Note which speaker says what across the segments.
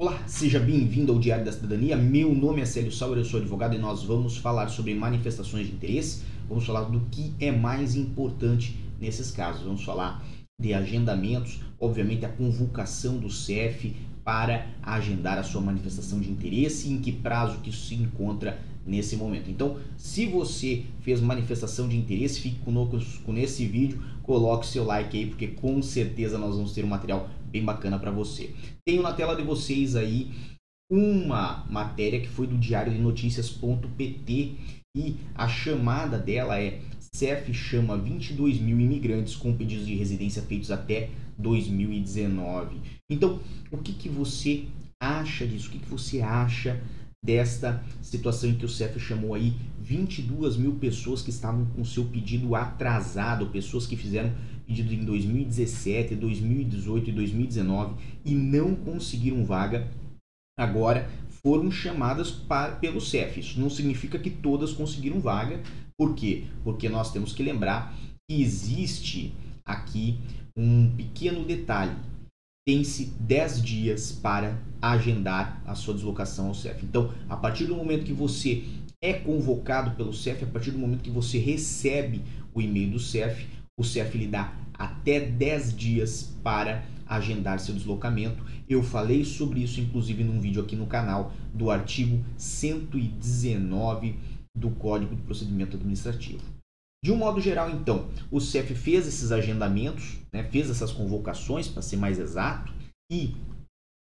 Speaker 1: Olá, seja bem-vindo ao Diário da Cidadania. Meu nome é Célio Sauer, eu sou advogado e nós vamos falar sobre manifestações de interesse. Vamos falar do que é mais importante nesses casos. Vamos falar de agendamentos, obviamente a convocação do CEF para agendar a sua manifestação de interesse e em que prazo que isso se encontra nesse momento. Então, se você fez manifestação de interesse, fique conosco nesse vídeo, coloque seu like aí, porque com certeza nós vamos ter um material bem bacana para você. Tenho na tela de vocês aí uma matéria que foi do Diário de Notícias.pt e a chamada dela é CEF chama 22 mil imigrantes com pedidos de residência feitos até 2019. Então, o que, que você acha disso? O que, que você acha desta situação em que o CEF chamou aí 22 mil pessoas que estavam com seu pedido atrasado, pessoas que fizeram pedido em 2017, 2018 e 2019 e não conseguiram vaga, agora foram chamadas para, pelo CEF. Isso não significa que todas conseguiram vaga. Por quê? Porque nós temos que lembrar que existe aqui um pequeno detalhe. Tem-se 10 dias para agendar a sua deslocação ao CEF. Então, a partir do momento que você é convocado pelo CEF, a partir do momento que você recebe o e-mail do CEF, o CEF lhe dá até 10 dias para agendar seu deslocamento. Eu falei sobre isso, inclusive, num vídeo aqui no canal do artigo 119 do Código de Procedimento Administrativo. De um modo geral, então, o CEF fez esses agendamentos, né, fez essas convocações, para ser mais exato, e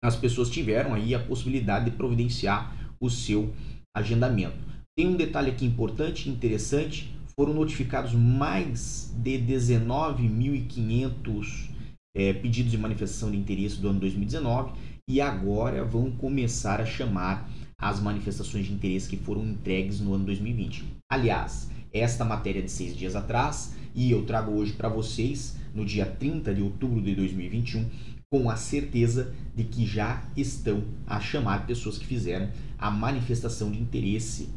Speaker 1: as pessoas tiveram aí a possibilidade de providenciar o seu agendamento. Tem um detalhe aqui importante, interessante, foram notificados mais de 19.500 é, pedidos de manifestação de interesse do ano 2019 e agora vão começar a chamar as manifestações de interesse que foram entregues no ano 2020. Aliás, esta matéria de seis dias atrás e eu trago hoje para vocês, no dia 30 de outubro de 2021, com a certeza de que já estão a chamar pessoas que fizeram a manifestação de interesse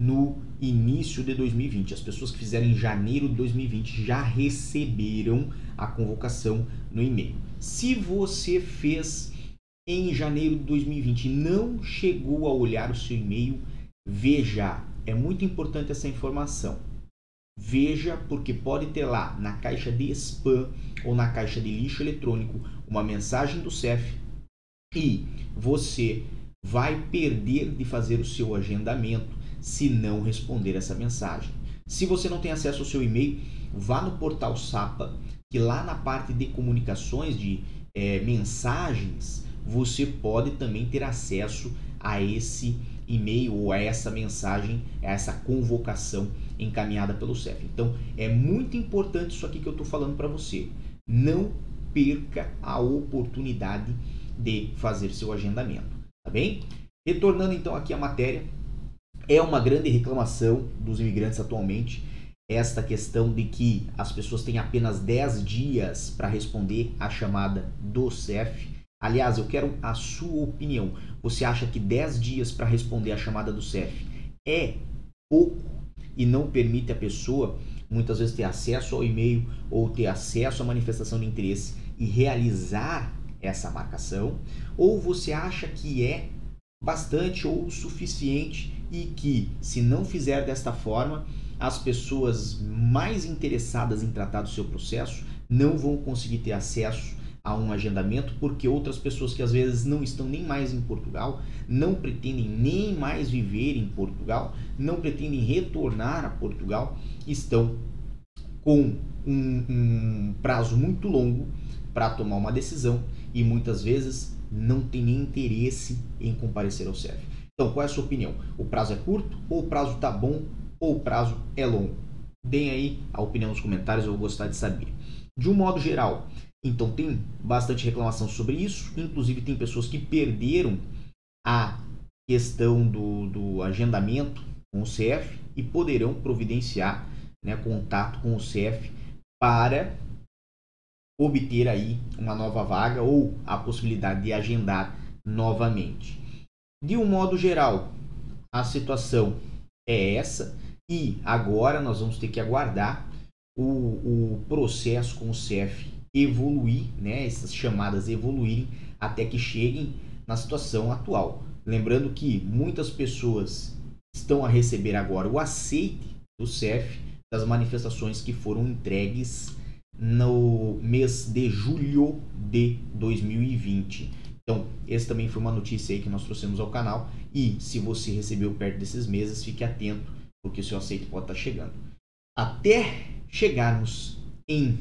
Speaker 1: no início de 2020. As pessoas que fizeram em janeiro de 2020 já receberam a convocação no e-mail. Se você fez em janeiro de 2020 e não chegou a olhar o seu e-mail, veja, é muito importante essa informação. Veja, porque pode ter lá na caixa de spam ou na caixa de lixo eletrônico uma mensagem do CEF e você vai perder de fazer o seu agendamento se não responder essa mensagem. Se você não tem acesso ao seu e-mail, vá no portal SAPA, que lá na parte de comunicações, de é, mensagens, você pode também ter acesso a esse e-mail ou a essa mensagem, a essa convocação encaminhada pelo CEF. Então, é muito importante isso aqui que eu estou falando para você. Não perca a oportunidade de fazer seu agendamento, tá bem? Retornando então aqui à matéria, é uma grande reclamação dos imigrantes atualmente esta questão de que as pessoas têm apenas 10 dias para responder à chamada do CEF. Aliás, eu quero a sua opinião. Você acha que 10 dias para responder à chamada do CEF é pouco e não permite a pessoa muitas vezes ter acesso ao e-mail ou ter acesso à manifestação de interesse e realizar essa marcação? Ou você acha que é bastante ou suficiente e que, se não fizer desta forma, as pessoas mais interessadas em tratar do seu processo não vão conseguir ter acesso a um agendamento porque outras pessoas que às vezes não estão nem mais em Portugal, não pretendem nem mais viver em Portugal, não pretendem retornar a Portugal, estão com um, um prazo muito longo para tomar uma decisão e muitas vezes não tem nem interesse em comparecer ao CEF. Então, qual é a sua opinião? O prazo é curto, ou o prazo está bom, ou o prazo é longo? Deem aí a opinião nos comentários, eu vou gostar de saber. De um modo geral, então tem bastante reclamação sobre isso, inclusive tem pessoas que perderam a questão do, do agendamento com o CF e poderão providenciar né, contato com o CF para obter aí uma nova vaga ou a possibilidade de agendar novamente. De um modo geral, a situação é essa e agora nós vamos ter que aguardar o, o processo com o CEF evoluir, né, essas chamadas evoluírem até que cheguem na situação atual. Lembrando que muitas pessoas estão a receber agora o aceite do CEF das manifestações que foram entregues no mês de julho de 2020. Então, essa também foi uma notícia aí que nós trouxemos ao canal. E se você recebeu perto desses meses, fique atento, porque o seu aceite pode estar chegando. Até chegarmos em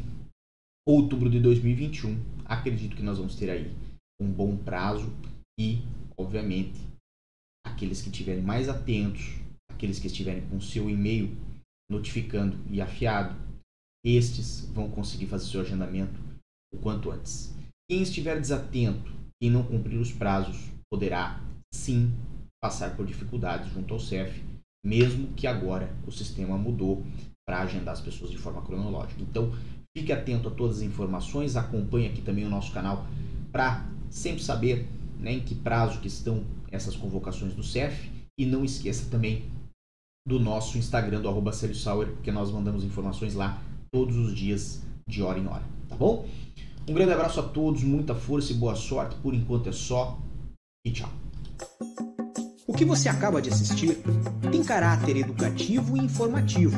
Speaker 1: outubro de 2021, acredito que nós vamos ter aí um bom prazo e, obviamente, aqueles que estiverem mais atentos, aqueles que estiverem com seu e-mail notificando e afiado, estes vão conseguir fazer seu agendamento o quanto antes. Quem estiver desatento, quem não cumprir os prazos, poderá sim passar por dificuldades junto ao CEF, mesmo que agora o sistema mudou para agendar as pessoas de forma cronológica. Então, fique atento a todas as informações, acompanhe aqui também o nosso canal para sempre saber né, em que prazo que estão essas convocações do CEF e não esqueça também do nosso Instagram do arroba Sauer, porque nós mandamos informações lá todos os dias, de hora em hora, tá bom? Um grande abraço a todos, muita força e boa sorte. Por enquanto é só e tchau.
Speaker 2: O que você acaba de assistir tem caráter educativo e informativo.